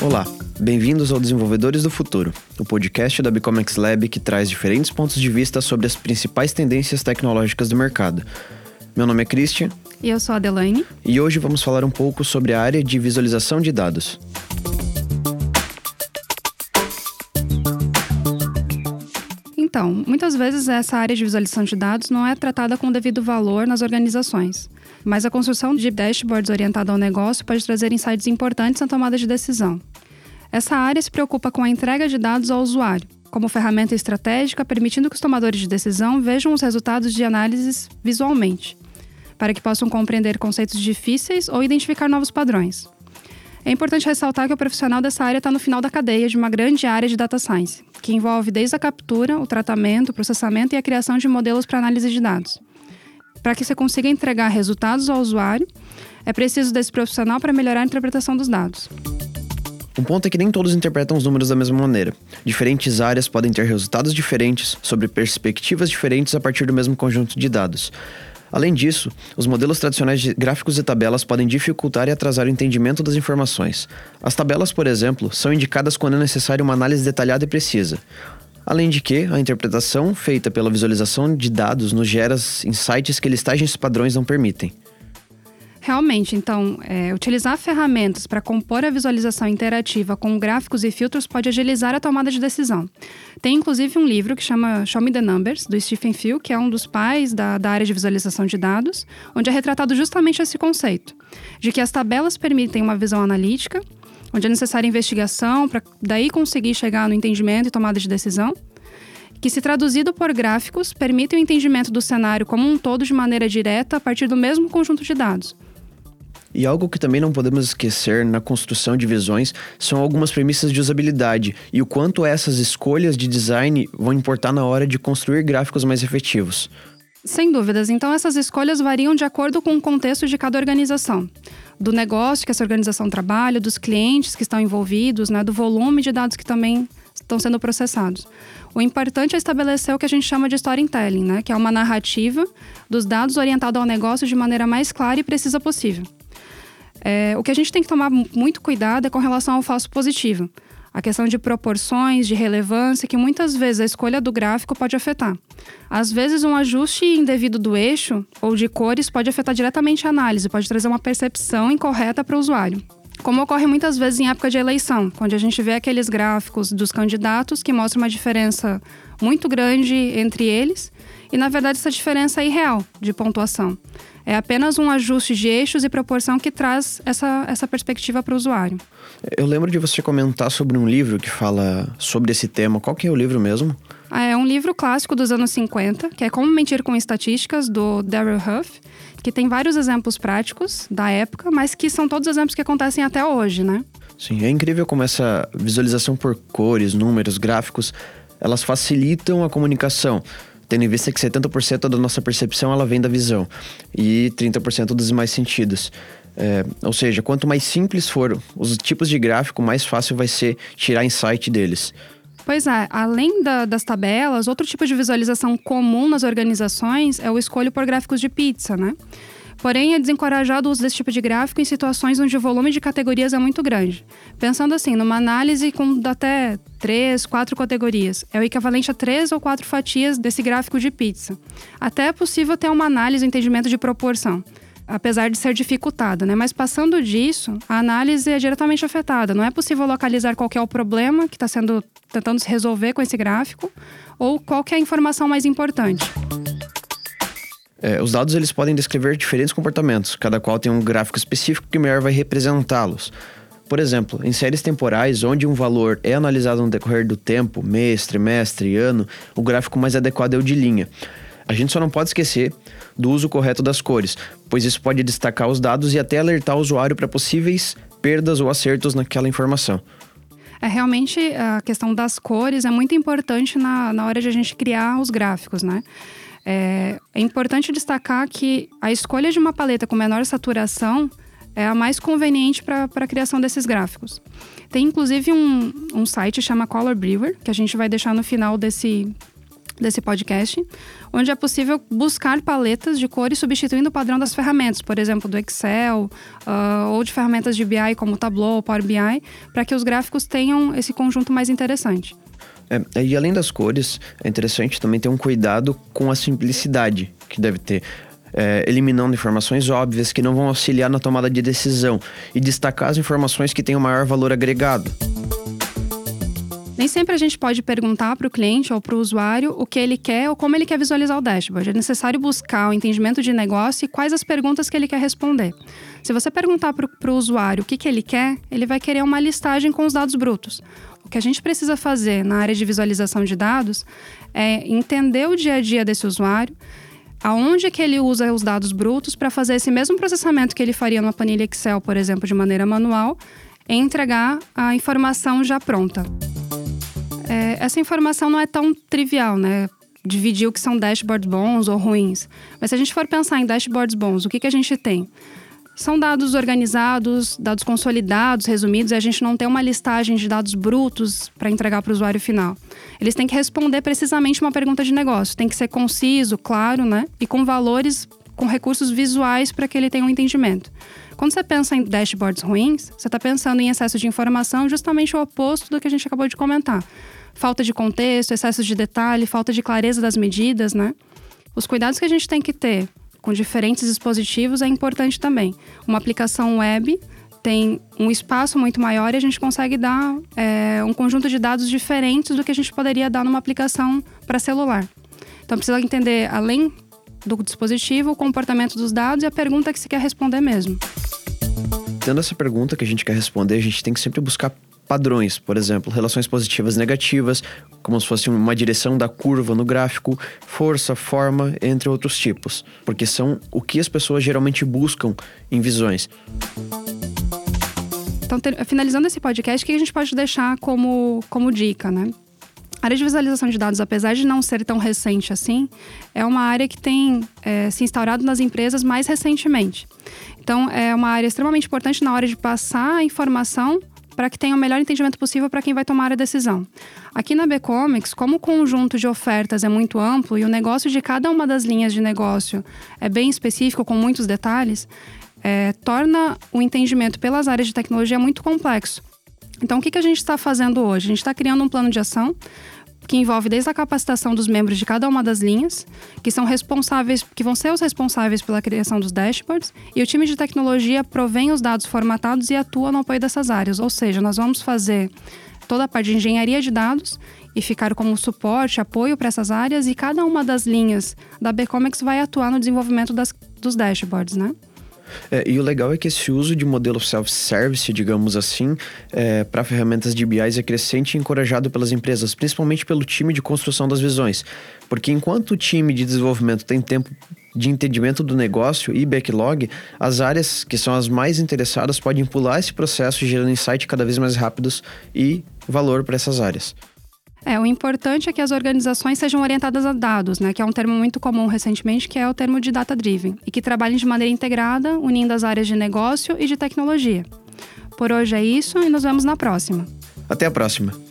Olá, bem-vindos ao Desenvolvedores do Futuro, o podcast da Bicomex Lab que traz diferentes pontos de vista sobre as principais tendências tecnológicas do mercado. Meu nome é Christian. E eu sou a Adelaine. E hoje vamos falar um pouco sobre a área de visualização de dados. Então, muitas vezes essa área de visualização de dados não é tratada com o devido valor nas organizações. Mas a construção de dashboards orientada ao negócio pode trazer insights importantes na tomada de decisão. Essa área se preocupa com a entrega de dados ao usuário, como ferramenta estratégica, permitindo que os tomadores de decisão vejam os resultados de análises visualmente, para que possam compreender conceitos difíceis ou identificar novos padrões. É importante ressaltar que o profissional dessa área está no final da cadeia de uma grande área de data science, que envolve desde a captura, o tratamento, o processamento e a criação de modelos para análise de dados. Para que você consiga entregar resultados ao usuário, é preciso desse profissional para melhorar a interpretação dos dados. Um ponto é que nem todos interpretam os números da mesma maneira. Diferentes áreas podem ter resultados diferentes sobre perspectivas diferentes a partir do mesmo conjunto de dados. Além disso, os modelos tradicionais de gráficos e tabelas podem dificultar e atrasar o entendimento das informações. As tabelas, por exemplo, são indicadas quando é necessária uma análise detalhada e precisa. Além de que, a interpretação feita pela visualização de dados nos gera insights que listagens padrões não permitem. Realmente, então, é, utilizar ferramentas para compor a visualização interativa com gráficos e filtros pode agilizar a tomada de decisão. Tem inclusive um livro que chama Show Me the Numbers, do Stephen Field, que é um dos pais da, da área de visualização de dados, onde é retratado justamente esse conceito, de que as tabelas permitem uma visão analítica onde é necessária investigação para daí conseguir chegar no entendimento e tomada de decisão, que, se traduzido por gráficos, permite o entendimento do cenário como um todo de maneira direta a partir do mesmo conjunto de dados. E algo que também não podemos esquecer na construção de visões são algumas premissas de usabilidade e o quanto essas escolhas de design vão importar na hora de construir gráficos mais efetivos. Sem dúvidas, então essas escolhas variam de acordo com o contexto de cada organização do negócio que essa organização trabalha, dos clientes que estão envolvidos, né, do volume de dados que também estão sendo processados. O importante é estabelecer o que a gente chama de storytelling, né, que é uma narrativa dos dados orientada ao negócio de maneira mais clara e precisa possível. É, o que a gente tem que tomar muito cuidado é com relação ao falso positivo a questão de proporções, de relevância, que muitas vezes a escolha do gráfico pode afetar. Às vezes, um ajuste indevido do eixo ou de cores pode afetar diretamente a análise, pode trazer uma percepção incorreta para o usuário. Como ocorre muitas vezes em época de eleição, onde a gente vê aqueles gráficos dos candidatos que mostram uma diferença muito grande entre eles, e na verdade essa diferença é irreal de pontuação. É apenas um ajuste de eixos e proporção que traz essa, essa perspectiva para o usuário. Eu lembro de você comentar sobre um livro que fala sobre esse tema. Qual que é o livro mesmo? Ah, é um livro clássico dos anos 50, que é Como Mentir com Estatísticas, do Darrell Huff, que tem vários exemplos práticos da época, mas que são todos exemplos que acontecem até hoje, né? Sim, é incrível como essa visualização por cores, números, gráficos, elas facilitam a comunicação tendo em vista que 70% da nossa percepção ela vem da visão e 30% dos demais sentidos. É, ou seja, quanto mais simples for os tipos de gráfico, mais fácil vai ser tirar insight deles. Pois é, além da, das tabelas, outro tipo de visualização comum nas organizações é o escolho por gráficos de pizza, né? Porém, é desencorajado o uso desse tipo de gráfico em situações onde o volume de categorias é muito grande. Pensando assim, numa análise com até três, quatro categorias, é o equivalente a três ou quatro fatias desse gráfico de pizza. Até é possível ter uma análise, um entendimento de proporção apesar de ser dificultada, né? Mas passando disso, a análise é diretamente afetada. Não é possível localizar qual é o problema que está sendo tentando se resolver com esse gráfico ou qual é a informação mais importante. É, os dados eles podem descrever diferentes comportamentos, cada qual tem um gráfico específico que melhor vai representá-los. Por exemplo, em séries temporais onde um valor é analisado no decorrer do tempo, mês, trimestre, ano, o gráfico mais adequado é o de linha. A gente só não pode esquecer do uso correto das cores, pois isso pode destacar os dados e até alertar o usuário para possíveis perdas ou acertos naquela informação. É realmente a questão das cores é muito importante na, na hora de a gente criar os gráficos, né? É, é importante destacar que a escolha de uma paleta com menor saturação é a mais conveniente para a criação desses gráficos. Tem inclusive um, um site chama Color Brewer, que a gente vai deixar no final desse, desse podcast, onde é possível buscar paletas de cores substituindo o padrão das ferramentas, por exemplo, do Excel uh, ou de ferramentas de BI como Tableau, Power BI, para que os gráficos tenham esse conjunto mais interessante. É, e além das cores, é interessante também ter um cuidado com a simplicidade que deve ter. É, eliminando informações óbvias que não vão auxiliar na tomada de decisão e destacar as informações que têm o maior valor agregado. Nem sempre a gente pode perguntar para o cliente ou para o usuário o que ele quer ou como ele quer visualizar o dashboard. É necessário buscar o entendimento de negócio e quais as perguntas que ele quer responder. Se você perguntar para o usuário o que, que ele quer, ele vai querer uma listagem com os dados brutos. O que a gente precisa fazer na área de visualização de dados é entender o dia a dia desse usuário, aonde que ele usa os dados brutos para fazer esse mesmo processamento que ele faria numa planilha Excel, por exemplo, de maneira manual, e entregar a informação já pronta. É, essa informação não é tão trivial, né? Dividir o que são dashboards bons ou ruins. Mas se a gente for pensar em dashboards bons, o que, que a gente tem? São dados organizados, dados consolidados, resumidos, e a gente não tem uma listagem de dados brutos para entregar para o usuário final. Eles têm que responder precisamente uma pergunta de negócio. Tem que ser conciso, claro, né? E com valores, com recursos visuais para que ele tenha um entendimento. Quando você pensa em dashboards ruins, você está pensando em excesso de informação, justamente o oposto do que a gente acabou de comentar falta de contexto, excesso de detalhe, falta de clareza das medidas, né? Os cuidados que a gente tem que ter com diferentes dispositivos é importante também. Uma aplicação web tem um espaço muito maior e a gente consegue dar é, um conjunto de dados diferentes do que a gente poderia dar numa aplicação para celular. Então precisa entender, além do dispositivo, o comportamento dos dados e a pergunta que se quer responder mesmo. Tendo essa pergunta que a gente quer responder, a gente tem que sempre buscar padrões, por exemplo, relações positivas e negativas, como se fosse uma direção da curva no gráfico, força, forma, entre outros tipos, porque são o que as pessoas geralmente buscam em visões. Então, ter, finalizando esse podcast, o que a gente pode deixar como, como dica, né? A área de visualização de dados, apesar de não ser tão recente assim, é uma área que tem é, se instaurado nas empresas mais recentemente. Então, é uma área extremamente importante na hora de passar a informação para que tenha o melhor entendimento possível para quem vai tomar a decisão. Aqui na B-Comics, como o conjunto de ofertas é muito amplo e o negócio de cada uma das linhas de negócio é bem específico, com muitos detalhes, é, torna o entendimento pelas áreas de tecnologia muito complexo. Então, o que, que a gente está fazendo hoje? A gente está criando um plano de ação que envolve desde a capacitação dos membros de cada uma das linhas, que são responsáveis, que vão ser os responsáveis pela criação dos dashboards, e o time de tecnologia provém os dados formatados e atua no apoio dessas áreas. Ou seja, nós vamos fazer toda a parte de engenharia de dados e ficar como suporte, apoio para essas áreas, e cada uma das linhas da Bcomex vai atuar no desenvolvimento das, dos dashboards, né? É, e o legal é que esse uso de modelo self-service, digamos assim, é, para ferramentas de BI é crescente e encorajado pelas empresas, principalmente pelo time de construção das visões. Porque enquanto o time de desenvolvimento tem tempo de entendimento do negócio e backlog, as áreas que são as mais interessadas podem pular esse processo, gerando insight cada vez mais rápidos e valor para essas áreas. É, o importante é que as organizações sejam orientadas a dados, né, que é um termo muito comum recentemente, que é o termo de data driven, e que trabalhem de maneira integrada, unindo as áreas de negócio e de tecnologia. Por hoje é isso e nos vemos na próxima. Até a próxima.